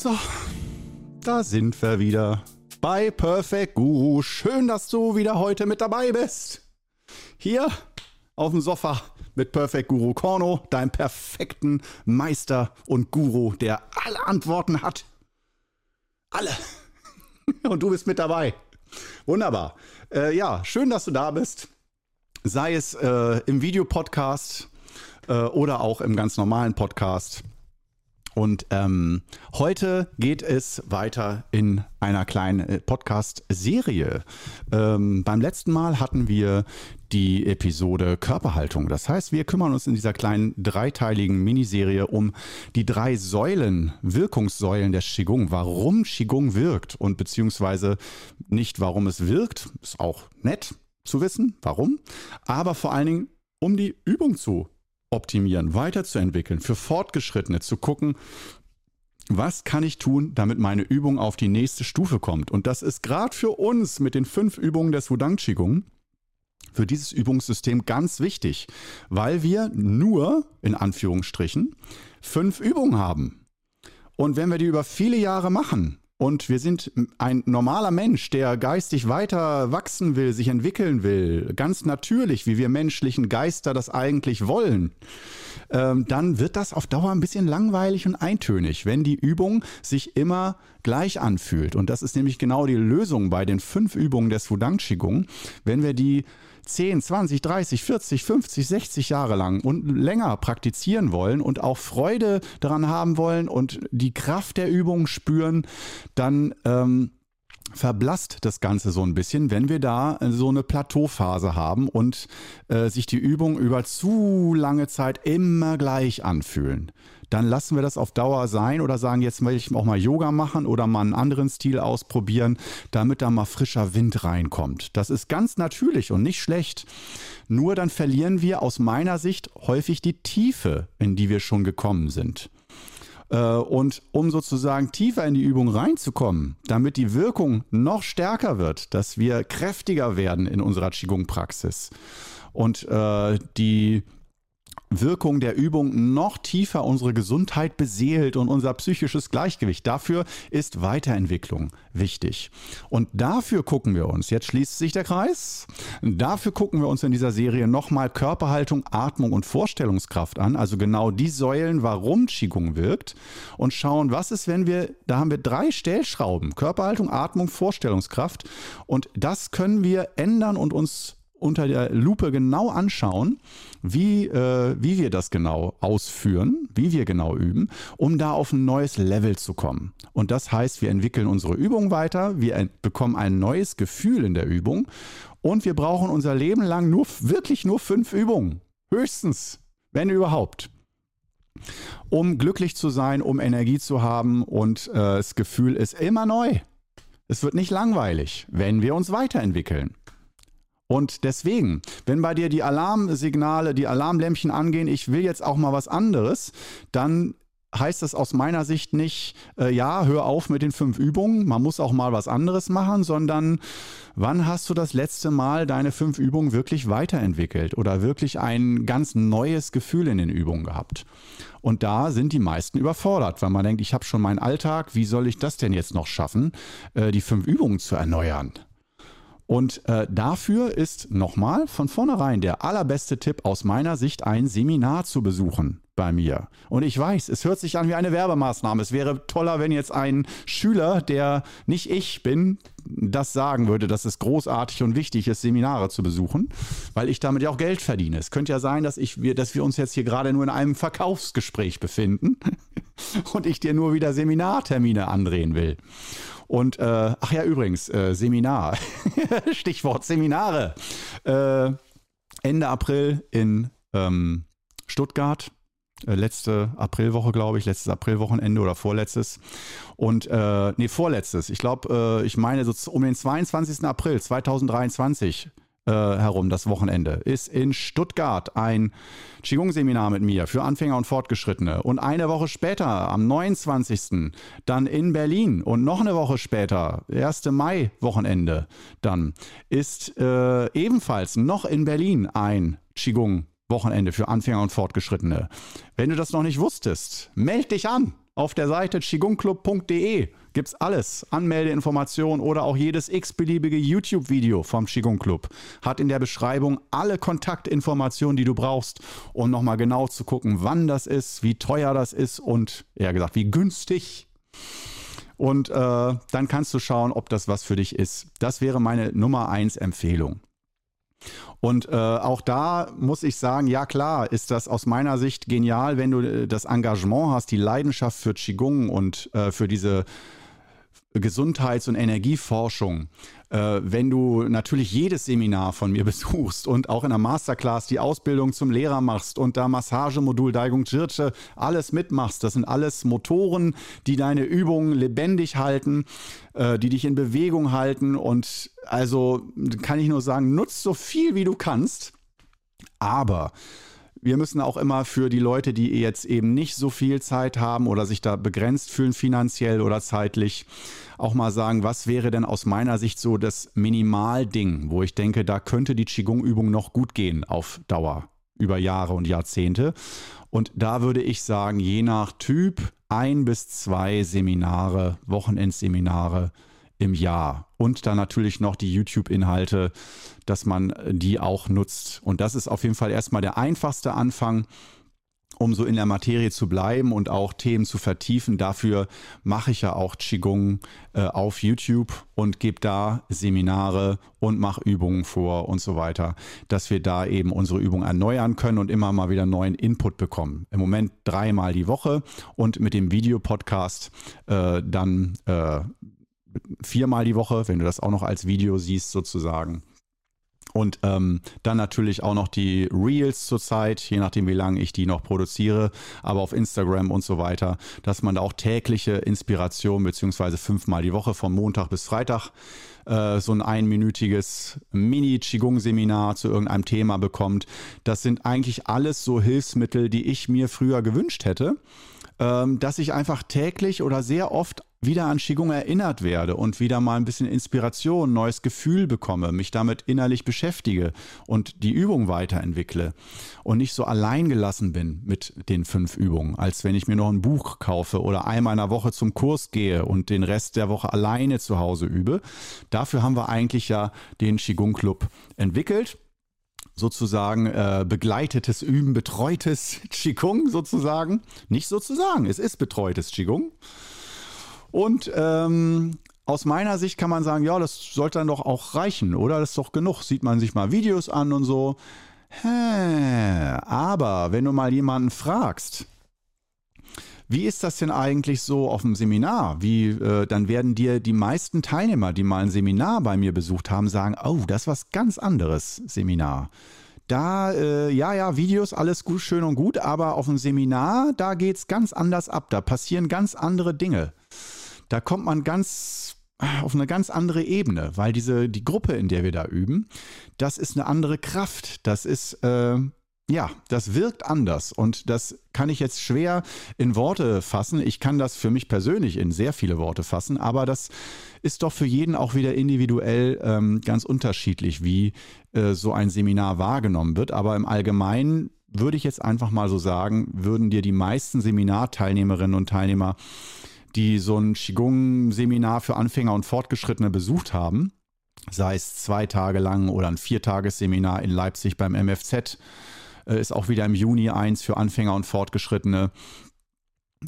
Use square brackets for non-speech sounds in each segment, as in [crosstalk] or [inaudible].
So, da sind wir wieder bei Perfect Guru. Schön, dass du wieder heute mit dabei bist. Hier auf dem Sofa mit Perfect Guru Korno, deinem perfekten Meister und Guru, der alle Antworten hat. Alle. [laughs] Und du bist mit dabei. Wunderbar. Äh, ja, schön, dass du da bist. Sei es äh, im Videopodcast äh, oder auch im ganz normalen Podcast. Und ähm, heute geht es weiter in einer kleinen äh, Podcast-Serie. Ähm, beim letzten Mal hatten wir die Episode Körperhaltung. Das heißt, wir kümmern uns in dieser kleinen dreiteiligen Miniserie um die drei Säulen, Wirkungssäulen der Qigong. Warum Qigong wirkt und beziehungsweise nicht warum es wirkt, ist auch nett zu wissen, warum, aber vor allen Dingen um die Übung zu optimieren, weiterzuentwickeln, für Fortgeschrittene zu gucken, was kann ich tun, damit meine Übung auf die nächste Stufe kommt. Und das ist gerade für uns mit den fünf Übungen des Wudang Qigong für dieses Übungssystem ganz wichtig, weil wir nur, in Anführungsstrichen, fünf Übungen haben. Und wenn wir die über viele Jahre machen, und wir sind ein normaler Mensch, der geistig weiter wachsen will, sich entwickeln will, ganz natürlich, wie wir menschlichen Geister das eigentlich wollen, ähm, dann wird das auf Dauer ein bisschen langweilig und eintönig, wenn die Übung sich immer gleich anfühlt. Und das ist nämlich genau die Lösung bei den fünf Übungen des Wudang Qigong. Wenn wir die 10, 20, 30, 40, 50, 60 Jahre lang und länger praktizieren wollen und auch Freude daran haben wollen und die Kraft der Übung spüren, dann ähm, verblasst das Ganze so ein bisschen, wenn wir da so eine Plateauphase haben und äh, sich die Übung über zu lange Zeit immer gleich anfühlen dann lassen wir das auf Dauer sein oder sagen, jetzt will ich auch mal Yoga machen oder mal einen anderen Stil ausprobieren, damit da mal frischer Wind reinkommt. Das ist ganz natürlich und nicht schlecht. Nur dann verlieren wir aus meiner Sicht häufig die Tiefe, in die wir schon gekommen sind. Äh, und um sozusagen tiefer in die Übung reinzukommen, damit die Wirkung noch stärker wird, dass wir kräftiger werden in unserer Qigong-Praxis. Und äh, die Wirkung der Übung noch tiefer unsere Gesundheit beseelt und unser psychisches Gleichgewicht. Dafür ist Weiterentwicklung wichtig. Und dafür gucken wir uns, jetzt schließt sich der Kreis, dafür gucken wir uns in dieser Serie nochmal Körperhaltung, Atmung und Vorstellungskraft an, also genau die Säulen, warum Qigong wirkt und schauen, was ist, wenn wir, da haben wir drei Stellschrauben, Körperhaltung, Atmung, Vorstellungskraft und das können wir ändern und uns unter der Lupe genau anschauen, wie, äh, wie wir das genau ausführen, wie wir genau üben, um da auf ein neues Level zu kommen. Und das heißt, wir entwickeln unsere Übung weiter, wir bekommen ein neues Gefühl in der Übung und wir brauchen unser Leben lang nur wirklich nur fünf Übungen. Höchstens, wenn überhaupt. Um glücklich zu sein, um Energie zu haben und äh, das Gefühl ist immer neu. Es wird nicht langweilig, wenn wir uns weiterentwickeln. Und deswegen, wenn bei dir die Alarmsignale, die Alarmlämpchen angehen, ich will jetzt auch mal was anderes, dann heißt das aus meiner Sicht nicht, äh, ja, hör auf mit den fünf Übungen, man muss auch mal was anderes machen, sondern wann hast du das letzte Mal deine fünf Übungen wirklich weiterentwickelt oder wirklich ein ganz neues Gefühl in den Übungen gehabt? Und da sind die meisten überfordert, weil man denkt, ich habe schon meinen Alltag, wie soll ich das denn jetzt noch schaffen, äh, die fünf Übungen zu erneuern? Und äh, dafür ist nochmal von vornherein der allerbeste Tipp aus meiner Sicht, ein Seminar zu besuchen bei mir. Und ich weiß, es hört sich an wie eine Werbemaßnahme. Es wäre toller, wenn jetzt ein Schüler, der nicht ich bin, das sagen würde, dass es großartig und wichtig ist, Seminare zu besuchen, weil ich damit ja auch Geld verdiene. Es könnte ja sein, dass, ich, dass wir uns jetzt hier gerade nur in einem Verkaufsgespräch befinden [laughs] und ich dir nur wieder Seminartermine andrehen will. Und äh, ach ja, übrigens, äh, Seminar. [laughs] Stichwort Seminare. Äh, Ende April in ähm, Stuttgart. Äh, letzte Aprilwoche, glaube ich, letztes Aprilwochenende oder vorletztes. Und, äh, nee, vorletztes. Ich glaube, äh, ich meine so um den 22. April 2023 äh, herum, das Wochenende, ist in Stuttgart ein Qigong-Seminar mit mir für Anfänger und Fortgeschrittene. Und eine Woche später, am 29. dann in Berlin und noch eine Woche später, 1. Mai-Wochenende, dann ist äh, ebenfalls noch in Berlin ein Qigong Wochenende für Anfänger und Fortgeschrittene. Wenn du das noch nicht wusstest, melde dich an Auf der Seite qigongclub.de gibt es alles. Anmeldeinformationen oder auch jedes x-beliebige YouTube-Video vom Qigong Club hat in der Beschreibung alle Kontaktinformationen, die du brauchst, um nochmal genau zu gucken, wann das ist, wie teuer das ist und eher gesagt, wie günstig. Und äh, dann kannst du schauen, ob das was für dich ist. Das wäre meine Nummer 1 Empfehlung. Und äh, auch da muss ich sagen, ja klar, ist das aus meiner Sicht genial, wenn du äh, das Engagement hast, die Leidenschaft für Qigong und äh, für diese Gesundheits- und Energieforschung, äh, wenn du natürlich jedes Seminar von mir [laughs] besuchst und auch in der Masterclass die Ausbildung zum Lehrer machst und da Massagemodul, Daigung Jirche, alles mitmachst, das sind alles Motoren, die deine Übungen lebendig halten, äh, die dich in Bewegung halten und also kann ich nur sagen, nutzt so viel wie du kannst, aber wir müssen auch immer für die Leute, die jetzt eben nicht so viel Zeit haben oder sich da begrenzt fühlen finanziell oder zeitlich, auch mal sagen, was wäre denn aus meiner Sicht so das Minimalding, wo ich denke, da könnte die Qigong-Übung noch gut gehen auf Dauer, über Jahre und Jahrzehnte. Und da würde ich sagen, je nach Typ ein bis zwei Seminare, Wochenendseminare im Jahr. Und dann natürlich noch die YouTube-Inhalte, dass man die auch nutzt. Und das ist auf jeden Fall erstmal der einfachste Anfang, um so in der Materie zu bleiben und auch Themen zu vertiefen. Dafür mache ich ja auch Qigong äh, auf YouTube und gebe da Seminare und mache Übungen vor und so weiter, dass wir da eben unsere Übung erneuern können und immer mal wieder neuen Input bekommen. Im Moment dreimal die Woche und mit dem Videopodcast äh, dann äh, viermal die Woche, wenn du das auch noch als Video siehst sozusagen. Und ähm, dann natürlich auch noch die Reels zurzeit, je nachdem, wie lange ich die noch produziere, aber auf Instagram und so weiter, dass man da auch tägliche Inspiration beziehungsweise fünfmal die Woche von Montag bis Freitag äh, so ein einminütiges Mini-Qigong-Seminar zu irgendeinem Thema bekommt. Das sind eigentlich alles so Hilfsmittel, die ich mir früher gewünscht hätte dass ich einfach täglich oder sehr oft wieder an Qigong erinnert werde und wieder mal ein bisschen Inspiration, neues Gefühl bekomme, mich damit innerlich beschäftige und die Übung weiterentwickle und nicht so allein gelassen bin mit den fünf Übungen, als wenn ich mir noch ein Buch kaufe oder einmal in der Woche zum Kurs gehe und den Rest der Woche alleine zu Hause übe. Dafür haben wir eigentlich ja den Qigong Club entwickelt sozusagen äh, begleitetes Üben, betreutes [laughs] Qigong sozusagen. Nicht sozusagen, es ist betreutes Qigong. Und ähm, aus meiner Sicht kann man sagen, ja, das sollte dann doch auch reichen, oder? Das ist doch genug. Sieht man sich mal Videos an und so. Hä, aber wenn du mal jemanden fragst, wie ist das denn eigentlich so auf dem Seminar? Wie, äh, dann werden dir die meisten Teilnehmer, die mal ein Seminar bei mir besucht haben, sagen, oh, das ist was ganz anderes Seminar. Da, äh, ja, ja, Videos, alles gut, schön und gut, aber auf dem Seminar, da geht es ganz anders ab. Da passieren ganz andere Dinge da kommt man ganz auf eine ganz andere Ebene, weil diese, die Gruppe, in der wir da üben, das ist eine andere Kraft. Das ist, äh, ja, das wirkt anders und das kann ich jetzt schwer in Worte fassen. Ich kann das für mich persönlich in sehr viele Worte fassen, aber das ist doch für jeden auch wieder individuell ähm, ganz unterschiedlich, wie äh, so ein Seminar wahrgenommen wird. Aber im Allgemeinen würde ich jetzt einfach mal so sagen, würden dir die meisten Seminarteilnehmerinnen und Teilnehmer die so ein Qigong-Seminar für Anfänger und Fortgeschrittene besucht haben, sei es zwei Tage lang oder ein Viertagesseminar in Leipzig beim MFZ, ist auch wieder im Juni eins für Anfänger und Fortgeschrittene.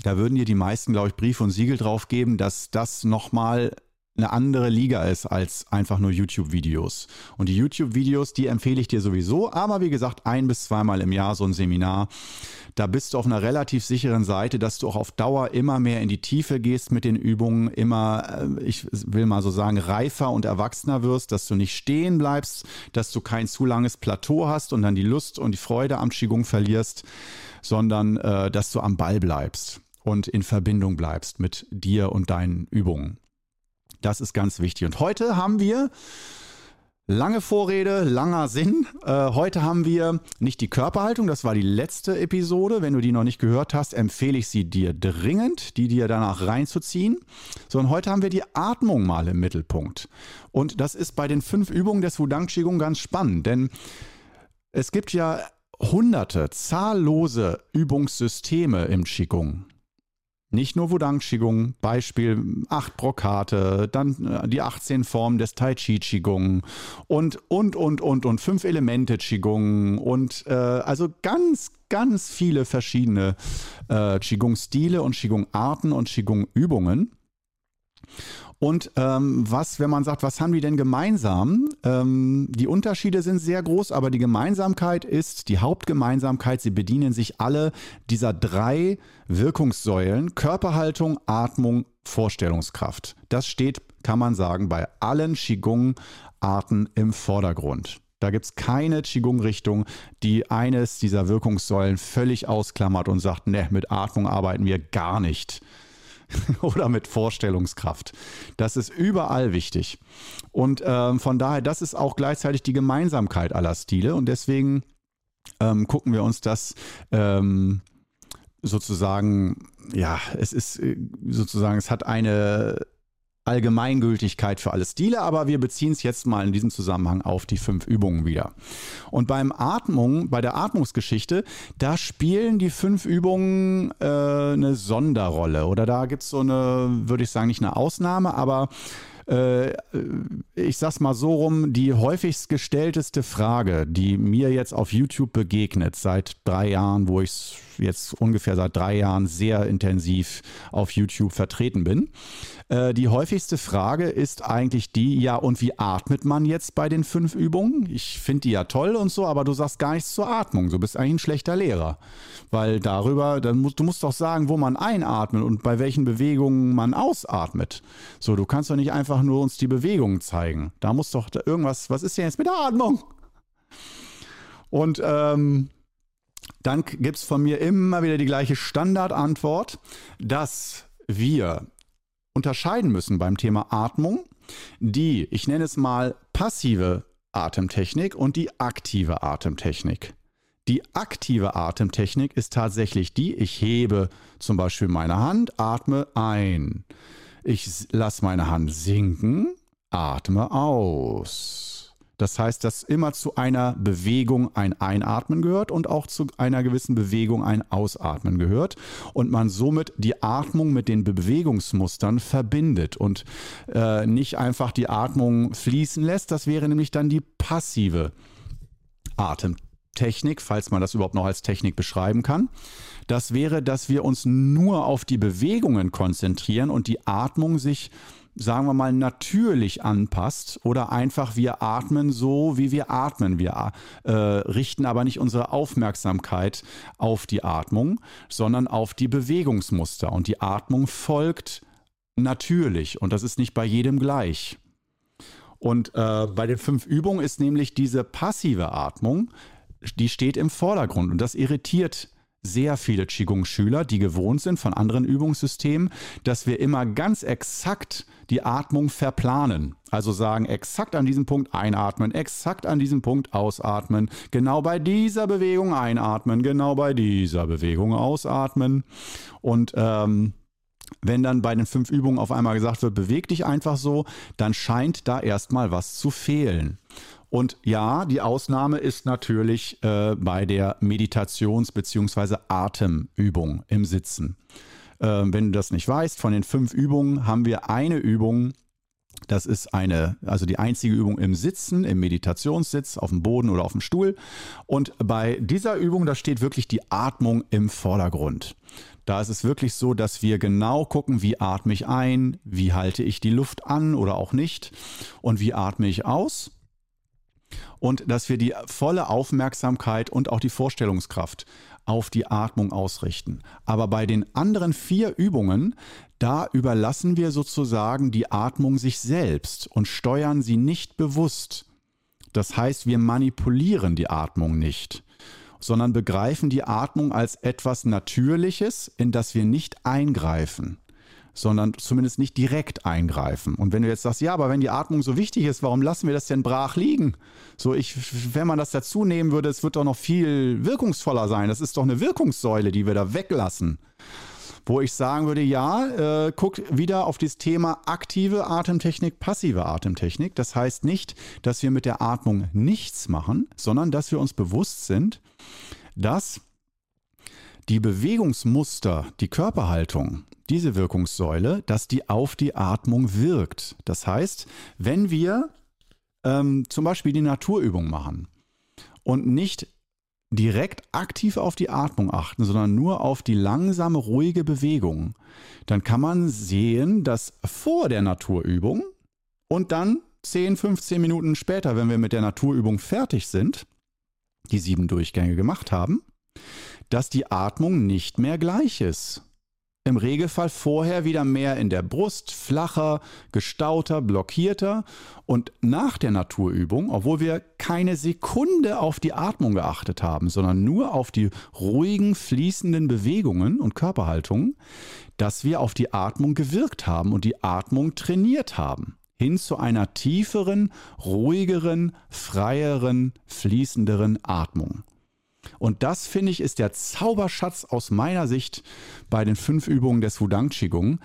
Da würden dir die meisten, glaube ich, Brief und Siegel drauf geben, dass das nochmal eine andere Liga ist als einfach nur YouTube-Videos. Und die YouTube-Videos, die empfehle ich dir sowieso, aber wie gesagt, ein bis zweimal im Jahr so ein Seminar. Da bist du auf einer relativ sicheren Seite, dass du auch auf Dauer immer mehr in die Tiefe gehst mit den Übungen, immer, äh, ich will mal so sagen, reifer und erwachsener wirst, dass du nicht stehen bleibst, dass du kein zu langes Plateau hast und dann die Lust und die Freude am Qigong verlierst, sondern äh, dass du am Ball bleibst und in Verbindung bleibst mit dir und deinen Übungen. Das ist ganz wichtig. Und heute haben wir Lange Vorrede, langer Sinn. Äh, heute haben wir nicht die Körperhaltung, das war die letzte Episode. Wenn du die noch nicht gehört hast, empfehle ich sie dir dringend, die dir danach reinzuziehen. Sondern heute haben wir die Atmung mal im Mittelpunkt. Und das ist bei den fünf Übungen des Wudang Qigong ganz spannend, denn es gibt ja hunderte, zahllose Übungssysteme im Qigong. Nicht nur Wudang Qigong, Beispiel 8 Brokate, dann äh, die 18 Formen des Tai Chi Qigong und, und, und, und, und 5 Elemente Qigong und äh, also ganz, ganz viele verschiedene äh, Qigong-Stile und Qigong-Arten und Qigong-Übungen. Und ähm, was, wenn man sagt, was haben die denn gemeinsam? Ähm, die Unterschiede sind sehr groß, aber die Gemeinsamkeit ist, die Hauptgemeinsamkeit, sie bedienen sich alle dieser drei Wirkungssäulen, Körperhaltung, Atmung, Vorstellungskraft. Das steht, kann man sagen, bei allen Qigong-Arten im Vordergrund. Da gibt es keine Qigong-Richtung, die eines dieser Wirkungssäulen völlig ausklammert und sagt, ne, mit Atmung arbeiten wir gar nicht. [laughs] oder mit Vorstellungskraft. Das ist überall wichtig. Und ähm, von daher, das ist auch gleichzeitig die Gemeinsamkeit aller Stile. Und deswegen ähm, gucken wir uns das ähm, sozusagen, ja, es ist äh, sozusagen, es hat eine Allgemeingültigkeit für alle Stile, aber wir beziehen es jetzt mal in diesem Zusammenhang auf die fünf Übungen wieder. Und beim Atmung, bei der Atmungsgeschichte, da spielen die fünf Übungen äh, eine Sonderrolle. Oder da gibt es so eine, würde ich sagen, nicht eine Ausnahme, aber äh, ich sag's mal so rum, die häufigst gestellteste Frage, die mir jetzt auf YouTube begegnet, seit drei Jahren, wo ich jetzt ungefähr seit drei Jahren sehr intensiv auf YouTube vertreten bin. Äh, die häufigste Frage ist eigentlich die, ja, und wie atmet man jetzt bei den fünf Übungen? Ich finde die ja toll und so, aber du sagst gar nichts zur Atmung. Du bist eigentlich ein schlechter Lehrer. Weil darüber, dann musst, du musst doch sagen, wo man einatmet und bei welchen Bewegungen man ausatmet. So, du kannst doch nicht einfach nur uns die Bewegungen zeigen. Da muss doch irgendwas, was ist denn jetzt mit der Atmung? Und ähm, dann gibt es von mir immer wieder die gleiche Standardantwort, dass wir unterscheiden müssen beim Thema Atmung die, ich nenne es mal, passive Atemtechnik und die aktive Atemtechnik. Die aktive Atemtechnik ist tatsächlich die, ich hebe zum Beispiel meine Hand, atme ein. Ich lasse meine Hand sinken, atme aus. Das heißt, dass immer zu einer Bewegung ein Einatmen gehört und auch zu einer gewissen Bewegung ein Ausatmen gehört und man somit die Atmung mit den Bewegungsmustern verbindet und äh, nicht einfach die Atmung fließen lässt. Das wäre nämlich dann die passive Atemtechnik, falls man das überhaupt noch als Technik beschreiben kann. Das wäre, dass wir uns nur auf die Bewegungen konzentrieren und die Atmung sich sagen wir mal, natürlich anpasst oder einfach wir atmen so, wie wir atmen. Wir äh, richten aber nicht unsere Aufmerksamkeit auf die Atmung, sondern auf die Bewegungsmuster. Und die Atmung folgt natürlich und das ist nicht bei jedem gleich. Und äh, bei den fünf Übungen ist nämlich diese passive Atmung, die steht im Vordergrund und das irritiert sehr viele Qigong-Schüler, die gewohnt sind von anderen Übungssystemen, dass wir immer ganz exakt die Atmung verplanen. Also sagen, exakt an diesem Punkt einatmen, exakt an diesem Punkt ausatmen, genau bei dieser Bewegung einatmen, genau bei dieser Bewegung ausatmen. Und ähm, wenn dann bei den fünf Übungen auf einmal gesagt wird, beweg dich einfach so, dann scheint da erstmal was zu fehlen. Und ja, die Ausnahme ist natürlich äh, bei der Meditations- bzw. Atemübung im Sitzen. Äh, wenn du das nicht weißt, von den fünf Übungen haben wir eine Übung, das ist eine, also die einzige Übung im Sitzen, im Meditationssitz, auf dem Boden oder auf dem Stuhl. Und bei dieser Übung, da steht wirklich die Atmung im Vordergrund. Da ist es wirklich so, dass wir genau gucken, wie atme ich ein, wie halte ich die Luft an oder auch nicht und wie atme ich aus und dass wir die volle Aufmerksamkeit und auch die Vorstellungskraft auf die Atmung ausrichten. Aber bei den anderen vier Übungen, da überlassen wir sozusagen die Atmung sich selbst und steuern sie nicht bewusst. Das heißt, wir manipulieren die Atmung nicht, sondern begreifen die Atmung als etwas Natürliches, in das wir nicht eingreifen sondern zumindest nicht direkt eingreifen. Und wenn du jetzt sagst, ja, aber wenn die Atmung so wichtig ist, warum lassen wir das denn brach liegen? So, ich, wenn man das dazu nehmen würde, es wird doch noch viel wirkungsvoller sein. Das ist doch eine Wirkungssäule, die wir da weglassen. Wo ich sagen würde, ja, äh, guck wieder auf das Thema aktive Atemtechnik, passive Atemtechnik. Das heißt nicht, dass wir mit der Atmung nichts machen, sondern dass wir uns bewusst sind, dass die Bewegungsmuster, die Körperhaltung, diese Wirkungssäule, dass die auf die Atmung wirkt. Das heißt, wenn wir ähm, zum Beispiel die Naturübung machen und nicht direkt aktiv auf die Atmung achten, sondern nur auf die langsame, ruhige Bewegung, dann kann man sehen, dass vor der Naturübung und dann 10, 15 Minuten später, wenn wir mit der Naturübung fertig sind, die sieben Durchgänge gemacht haben, dass die Atmung nicht mehr gleich ist im Regelfall vorher wieder mehr in der Brust, flacher, gestauter, blockierter und nach der Naturübung, obwohl wir keine Sekunde auf die Atmung geachtet haben, sondern nur auf die ruhigen, fließenden Bewegungen und Körperhaltungen, dass wir auf die Atmung gewirkt haben und die Atmung trainiert haben, hin zu einer tieferen, ruhigeren, freieren, fließenderen Atmung. Und das, finde ich, ist der Zauberschatz aus meiner Sicht bei den fünf Übungen des Wudang Qigong,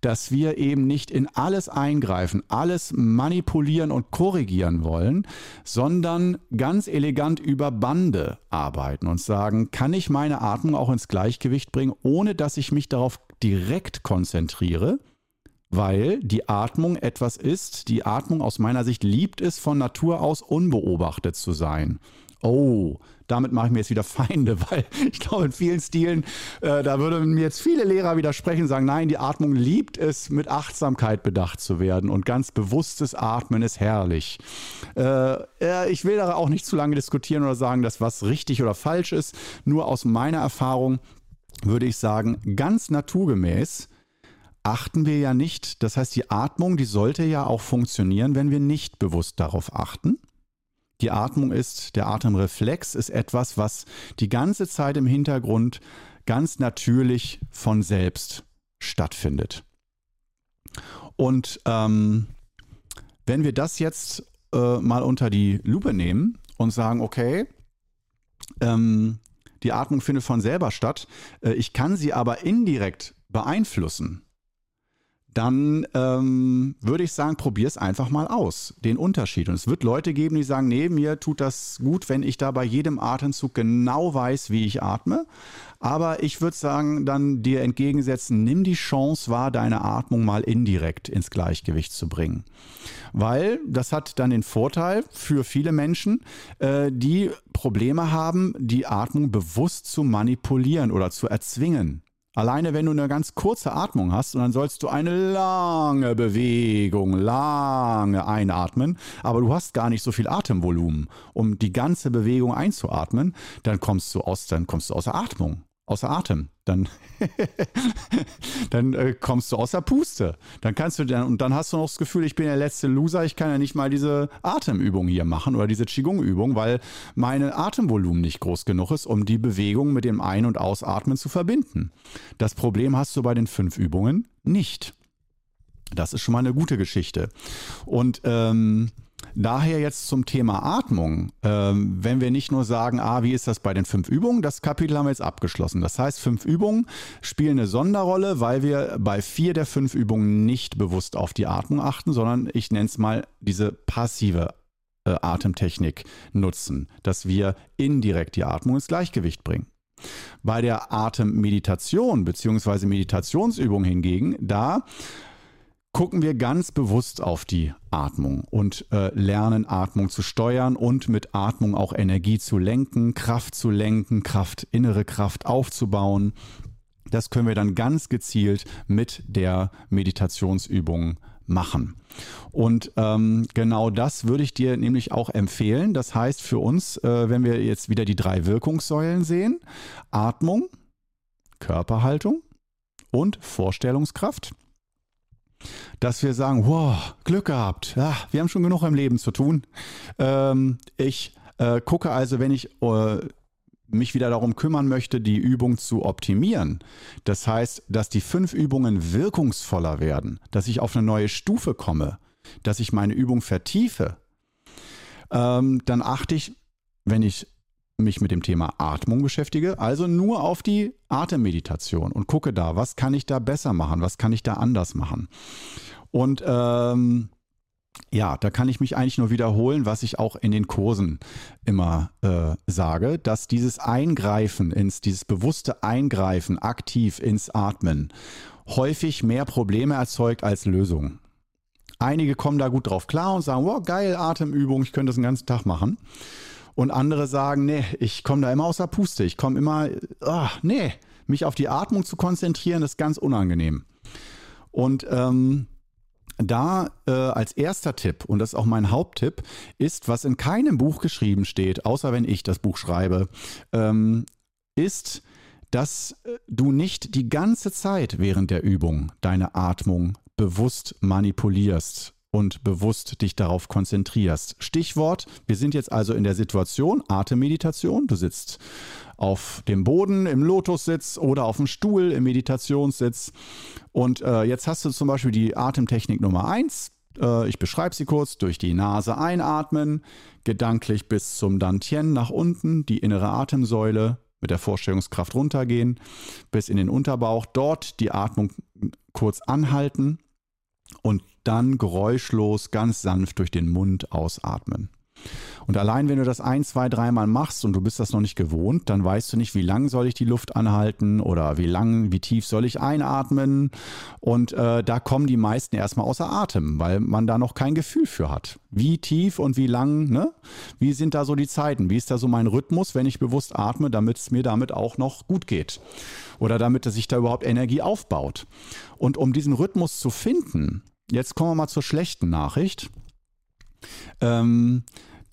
dass wir eben nicht in alles eingreifen, alles manipulieren und korrigieren wollen, sondern ganz elegant über Bande arbeiten und sagen, kann ich meine Atmung auch ins Gleichgewicht bringen, ohne dass ich mich darauf direkt konzentriere, weil die Atmung etwas ist, die Atmung aus meiner Sicht liebt es von Natur aus unbeobachtet zu sein. Oh, damit mache ich mir jetzt wieder Feinde, [laughs] weil ich glaube, in vielen Stilen, äh, da würden mir jetzt viele Lehrer widersprechen, sagen, nein, die Atmung liebt es, mit Achtsamkeit bedacht zu werden und ganz bewusstes Atmen ist herrlich. Äh, ich will da auch nicht zu lange diskutieren oder sagen, dass was richtig oder falsch ist. Nur aus meiner Erfahrung würde ich sagen, ganz naturgemäß achten wir ja nicht. Das heißt, die Atmung, die sollte ja auch funktionieren, wenn wir nicht bewusst darauf achten. Die Atmung ist, der Atemreflex ist etwas, was die ganze Zeit im Hintergrund ganz natürlich von selbst stattfindet. Und ähm, wenn wir das jetzt äh, mal unter die Lupe nehmen und sagen, okay, ähm, die Atmung findet von selber statt, äh, ich kann sie aber indirekt beeinflussen, dann ähm, würde ich sagen, probier es einfach mal aus, den Unterschied. Und es wird Leute geben, die sagen, nee, mir tut das gut, wenn ich da bei jedem Atemzug genau weiß, wie ich atme. Aber ich würde sagen, dann dir entgegensetzen, nimm die Chance wahr, deine Atmung mal indirekt ins Gleichgewicht zu bringen. Weil das hat dann den Vorteil für viele Menschen, äh, die Probleme haben, die Atmung bewusst zu manipulieren oder zu erzwingen. Alleine wenn du eine ganz kurze Atmung hast und dann sollst du eine lange Bewegung, lange einatmen, aber du hast gar nicht so viel Atemvolumen, um die ganze Bewegung einzuatmen, dann kommst du aus, dann kommst du außer Atmung außer Atem. Dann, [laughs] dann äh, kommst du außer Puste. Dann kannst du dann, und dann hast du noch das Gefühl, ich bin der letzte Loser, ich kann ja nicht mal diese Atemübung hier machen oder diese Qigong-Übung, weil mein Atemvolumen nicht groß genug ist, um die Bewegung mit dem Ein- und Ausatmen zu verbinden. Das Problem hast du bei den fünf Übungen nicht. Das ist schon mal eine gute Geschichte. Und ähm, Daher jetzt zum Thema Atmung. Ähm, wenn wir nicht nur sagen, ah, wie ist das bei den fünf Übungen? Das Kapitel haben wir jetzt abgeschlossen. Das heißt, fünf Übungen spielen eine Sonderrolle, weil wir bei vier der fünf Übungen nicht bewusst auf die Atmung achten, sondern ich nenne es mal diese passive äh, Atemtechnik nutzen, dass wir indirekt die Atmung ins Gleichgewicht bringen. Bei der Atemmeditation bzw. Meditationsübung hingegen, da gucken wir ganz bewusst auf die Atmung und äh, lernen Atmung zu steuern und mit Atmung auch Energie zu lenken, Kraft zu lenken, Kraft, innere Kraft aufzubauen. Das können wir dann ganz gezielt mit der Meditationsübung machen. Und ähm, genau das würde ich dir nämlich auch empfehlen. Das heißt für uns, äh, wenn wir jetzt wieder die drei Wirkungssäulen sehen, Atmung, Körperhaltung und Vorstellungskraft dass wir sagen, wow, Glück gehabt, ja, wir haben schon genug im Leben zu tun. Ähm, ich äh, gucke also, wenn ich äh, mich wieder darum kümmern möchte, die Übung zu optimieren. Das heißt, dass die fünf Übungen wirkungsvoller werden, dass ich auf eine neue Stufe komme, dass ich meine Übung vertiefe. Ähm, dann achte ich, wenn ich mich mit dem Thema Atmung beschäftige, also nur auf die Atemmeditation und gucke da, was kann ich da besser machen, was kann ich da anders machen. Und ähm, ja, da kann ich mich eigentlich nur wiederholen, was ich auch in den Kursen immer äh, sage, dass dieses Eingreifen ins, dieses bewusste Eingreifen aktiv ins Atmen häufig mehr Probleme erzeugt als Lösungen. Einige kommen da gut drauf klar und sagen, wow, geil, Atemübung, ich könnte das den ganzen Tag machen. Und andere sagen, nee, ich komme da immer aus der Puste. Ich komme immer, oh, nee, mich auf die Atmung zu konzentrieren, ist ganz unangenehm. Und ähm, da äh, als erster Tipp, und das ist auch mein Haupttipp, ist, was in keinem Buch geschrieben steht, außer wenn ich das Buch schreibe, ähm, ist, dass äh, du nicht die ganze Zeit während der Übung deine Atmung bewusst manipulierst und bewusst dich darauf konzentrierst. Stichwort, wir sind jetzt also in der Situation Atemmeditation. Du sitzt auf dem Boden im Lotussitz oder auf dem Stuhl im Meditationssitz. Und äh, jetzt hast du zum Beispiel die Atemtechnik Nummer 1. Äh, ich beschreibe sie kurz. Durch die Nase einatmen, gedanklich bis zum Dantien nach unten, die innere Atemsäule mit der Vorstellungskraft runtergehen, bis in den Unterbauch. Dort die Atmung kurz anhalten und dann geräuschlos ganz sanft durch den Mund ausatmen. Und allein wenn du das ein, zwei, dreimal machst und du bist das noch nicht gewohnt, dann weißt du nicht, wie lang soll ich die Luft anhalten oder wie lang, wie tief soll ich einatmen. Und äh, da kommen die meisten erstmal außer Atem, weil man da noch kein Gefühl für hat. Wie tief und wie lang, ne? Wie sind da so die Zeiten? Wie ist da so mein Rhythmus, wenn ich bewusst atme, damit es mir damit auch noch gut geht? Oder damit sich da überhaupt Energie aufbaut. Und um diesen Rhythmus zu finden, jetzt kommen wir mal zur schlechten Nachricht. Ähm,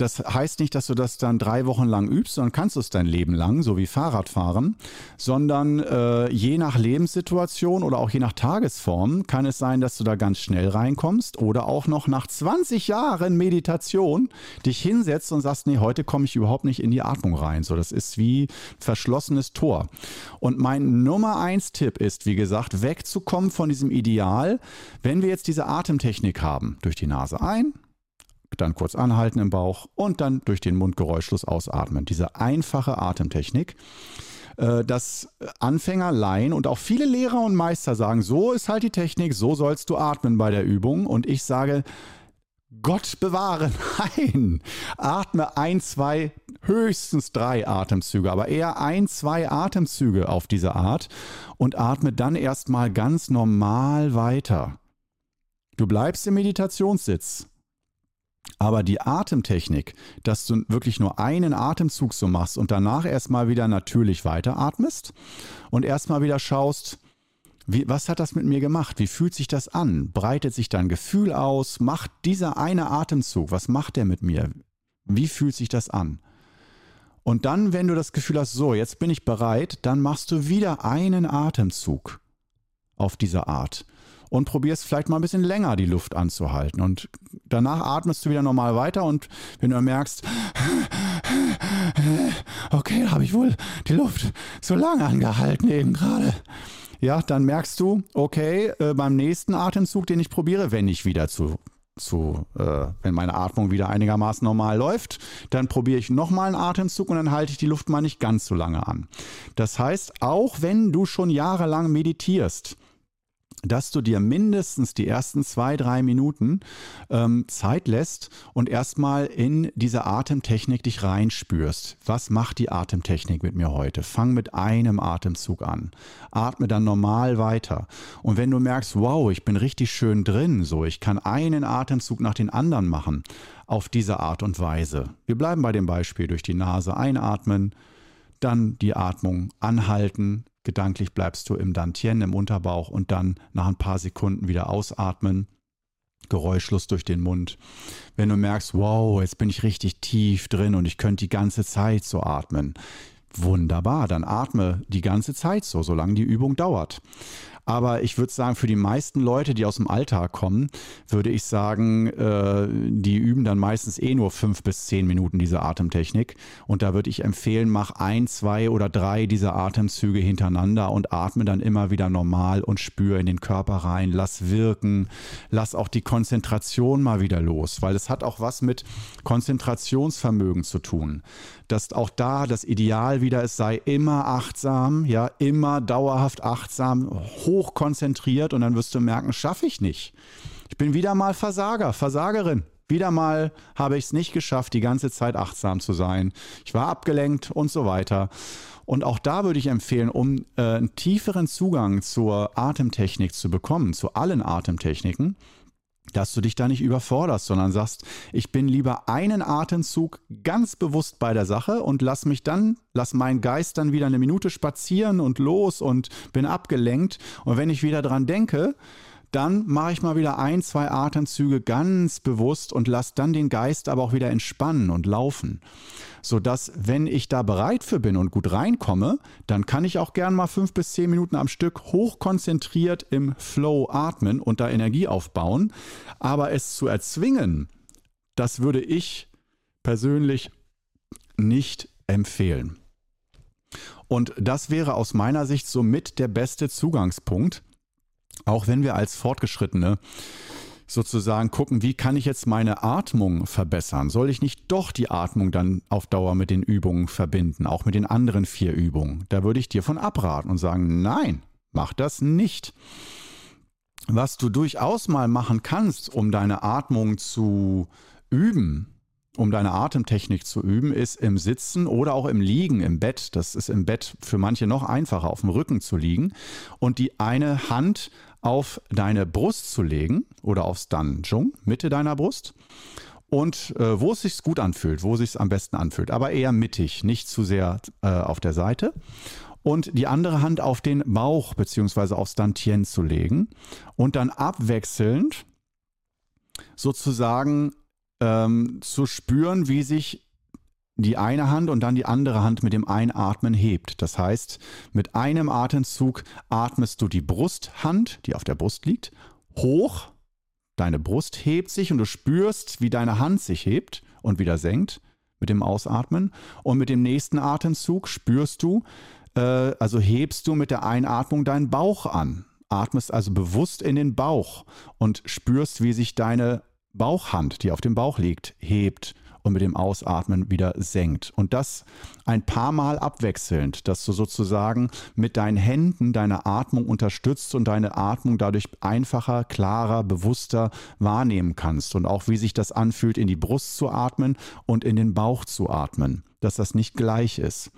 das heißt nicht, dass du das dann drei Wochen lang übst, sondern kannst du es dein Leben lang, so wie Fahrradfahren, sondern äh, je nach Lebenssituation oder auch je nach Tagesform kann es sein, dass du da ganz schnell reinkommst oder auch noch nach 20 Jahren Meditation dich hinsetzt und sagst, nee, heute komme ich überhaupt nicht in die Atmung rein. So, das ist wie verschlossenes Tor. Und mein Nummer eins Tipp ist, wie gesagt, wegzukommen von diesem Ideal, wenn wir jetzt diese Atemtechnik haben, durch die Nase ein, dann kurz anhalten im Bauch und dann durch den Mund geräuschlos ausatmen. Diese einfache Atemtechnik äh, dass Anfänger, Laien und auch viele Lehrer und Meister sagen, so ist halt die Technik, so sollst du atmen bei der Übung. Und ich sage, Gott bewahre, [laughs] nein. Atme ein, zwei, höchstens drei Atemzüge, aber eher ein, zwei Atemzüge auf diese Art und atme dann erstmal ganz normal weiter. Du bleibst im Meditationssitz. Aber die Atemtechnik, dass du wirklich nur einen Atemzug so machst und danach erstmal wieder natürlich weiteratmest und erstmal wieder schaust, wie, was hat das mit mir gemacht? Wie fühlt sich das an? Breitet sich dein Gefühl aus? Macht dieser eine Atemzug, was macht der mit mir? Wie fühlt sich das an? Und dann, wenn du das Gefühl hast, so, jetzt bin ich bereit, dann machst du wieder einen Atemzug auf diese Art und probierst vielleicht mal ein bisschen länger die Luft anzuhalten. Und danach atmest du wieder normal weiter und wenn du merkst, okay, da habe ich wohl die Luft so lange angehalten eben gerade. Ja, dann merkst du, okay, äh, beim nächsten Atemzug, den ich probiere, wenn ich wieder zu zu, äh, wenn meine Atmung wieder einigermaßen normal läuft, dann probiere ich nochmal einen Atemzug und dann halte ich die Luft mal nicht ganz so lange an. Das heißt, auch wenn du schon jahrelang meditierst, dass du dir mindestens die ersten zwei, drei Minuten ähm, Zeit lässt und erstmal in diese Atemtechnik dich reinspürst. Was macht die Atemtechnik mit mir heute? Fang mit einem Atemzug an. Atme dann normal weiter. Und wenn du merkst, wow, ich bin richtig schön drin, so, ich kann einen Atemzug nach den anderen machen, auf diese Art und Weise. Wir bleiben bei dem Beispiel durch die Nase einatmen, dann die Atmung anhalten, Gedanklich bleibst du im Dantien, im Unterbauch und dann nach ein paar Sekunden wieder ausatmen. Geräuschlos durch den Mund. Wenn du merkst, wow, jetzt bin ich richtig tief drin und ich könnte die ganze Zeit so atmen. Wunderbar, dann atme die ganze Zeit so, solange die Übung dauert. Aber ich würde sagen, für die meisten Leute, die aus dem Alltag kommen, würde ich sagen, äh, die üben dann meistens eh nur fünf bis zehn Minuten diese Atemtechnik. Und da würde ich empfehlen, mach ein, zwei oder drei dieser Atemzüge hintereinander und atme dann immer wieder normal und spüre in den Körper rein. Lass wirken, lass auch die Konzentration mal wieder los, weil es hat auch was mit Konzentrationsvermögen zu tun dass auch da das Ideal wieder ist, sei immer achtsam, ja, immer dauerhaft achtsam, hoch konzentriert und dann wirst du merken, schaffe ich nicht. Ich bin wieder mal Versager, Versagerin. Wieder mal habe ich es nicht geschafft, die ganze Zeit achtsam zu sein. Ich war abgelenkt und so weiter. Und auch da würde ich empfehlen, um äh, einen tieferen Zugang zur Atemtechnik zu bekommen, zu allen Atemtechniken, dass du dich da nicht überforderst, sondern sagst, ich bin lieber einen Atemzug ganz bewusst bei der Sache und lass mich dann, lass meinen Geist dann wieder eine Minute spazieren und los und bin abgelenkt. Und wenn ich wieder dran denke, dann mache ich mal wieder ein, zwei Atemzüge ganz bewusst und lasse dann den Geist aber auch wieder entspannen und laufen. Sodass, wenn ich da bereit für bin und gut reinkomme, dann kann ich auch gern mal fünf bis zehn Minuten am Stück hochkonzentriert im Flow atmen und da Energie aufbauen. Aber es zu erzwingen, das würde ich persönlich nicht empfehlen. Und das wäre aus meiner Sicht somit der beste Zugangspunkt, auch wenn wir als Fortgeschrittene sozusagen gucken, wie kann ich jetzt meine Atmung verbessern? Soll ich nicht doch die Atmung dann auf Dauer mit den Übungen verbinden, auch mit den anderen vier Übungen? Da würde ich dir von abraten und sagen, nein, mach das nicht. Was du durchaus mal machen kannst, um deine Atmung zu üben, um deine Atemtechnik zu üben, ist im Sitzen oder auch im Liegen im Bett. Das ist im Bett für manche noch einfacher, auf dem Rücken zu liegen und die eine Hand auf deine Brust zu legen oder aufs Danjung, Mitte deiner Brust. Und äh, wo es sich gut anfühlt, wo es sich am besten anfühlt, aber eher mittig, nicht zu sehr äh, auf der Seite. Und die andere Hand auf den Bauch bzw. aufs Dantien zu legen und dann abwechselnd sozusagen ähm, zu spüren, wie sich die eine Hand und dann die andere Hand mit dem Einatmen hebt. Das heißt, mit einem Atemzug atmest du die Brusthand, die auf der Brust liegt, hoch. Deine Brust hebt sich und du spürst, wie deine Hand sich hebt und wieder senkt mit dem Ausatmen. Und mit dem nächsten Atemzug spürst du, äh, also hebst du mit der Einatmung deinen Bauch an. Atmest also bewusst in den Bauch und spürst, wie sich deine Bauchhand, die auf dem Bauch liegt, hebt und mit dem Ausatmen wieder senkt. Und das ein paar Mal abwechselnd, dass du sozusagen mit deinen Händen deine Atmung unterstützt und deine Atmung dadurch einfacher, klarer, bewusster wahrnehmen kannst. Und auch wie sich das anfühlt, in die Brust zu atmen und in den Bauch zu atmen dass das nicht gleich ist.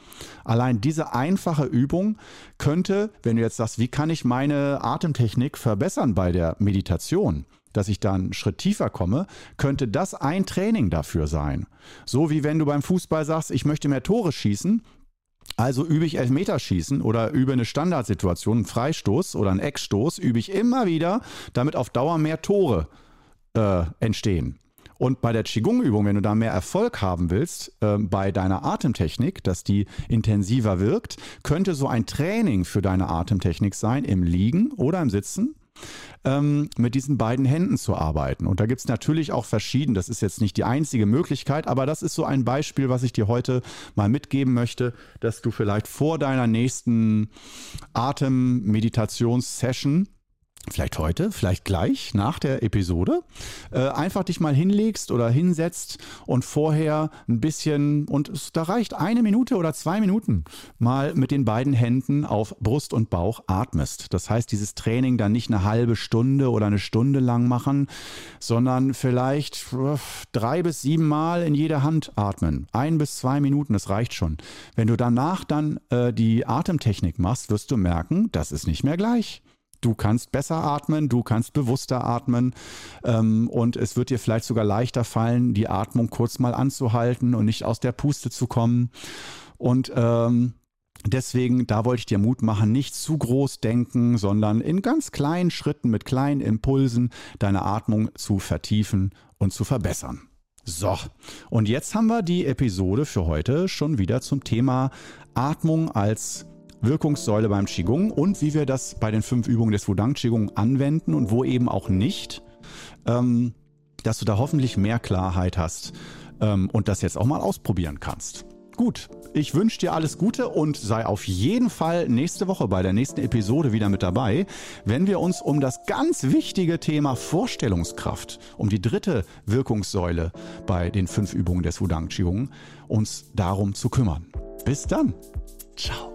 Allein diese einfache Übung könnte, wenn du jetzt sagst, wie kann ich meine Atemtechnik verbessern bei der Meditation, dass ich da einen Schritt tiefer komme, könnte das ein Training dafür sein. So wie wenn du beim Fußball sagst, ich möchte mehr Tore schießen, also übe ich Elfmeterschießen oder übe eine Standardsituation, einen Freistoß oder einen Eckstoß, übe ich immer wieder, damit auf Dauer mehr Tore äh, entstehen. Und bei der Qigong-Übung, wenn du da mehr Erfolg haben willst, äh, bei deiner Atemtechnik, dass die intensiver wirkt, könnte so ein Training für deine Atemtechnik sein, im Liegen oder im Sitzen ähm, mit diesen beiden Händen zu arbeiten. Und da gibt es natürlich auch verschieden. Das ist jetzt nicht die einzige Möglichkeit, aber das ist so ein Beispiel, was ich dir heute mal mitgeben möchte, dass du vielleicht vor deiner nächsten Atemmeditationssession vielleicht heute, vielleicht gleich nach der Episode, äh, einfach dich mal hinlegst oder hinsetzt und vorher ein bisschen, und es, da reicht eine Minute oder zwei Minuten, mal mit den beiden Händen auf Brust und Bauch atmest. Das heißt, dieses Training dann nicht eine halbe Stunde oder eine Stunde lang machen, sondern vielleicht drei bis sieben Mal in jede Hand atmen. Ein bis zwei Minuten, das reicht schon. Wenn du danach dann äh, die Atemtechnik machst, wirst du merken, das ist nicht mehr gleich. Du kannst besser atmen, du kannst bewusster atmen ähm, und es wird dir vielleicht sogar leichter fallen, die Atmung kurz mal anzuhalten und nicht aus der Puste zu kommen. Und ähm, Deswegen, da wollte ich dir Mut machen, nicht zu groß denken, sondern in ganz kleinen Schritten mit kleinen Impulsen deine Atmung zu vertiefen und zu verbessern. So, und jetzt haben wir die Episode für heute schon wieder zum Thema Atmung als Wirkungssäule beim Qigong und wie wir das bei den fünf Übungen des Wudang Qigong anwenden und wo eben auch nicht, ähm, dass du da hoffentlich mehr Klarheit hast ähm, und das jetzt auch mal ausprobieren kannst. Gut, ich wünsche dir alles Gute und sei auf jeden Fall nächste Woche bei der nächsten Episode wieder mit dabei, wenn wir uns um das ganz wichtige Thema Vorstellungskraft, um die dritte Wirkungssäule bei den fünf Übungen des Wudang Qigong, uns darum zu kümmern. Bis dann. Ciao.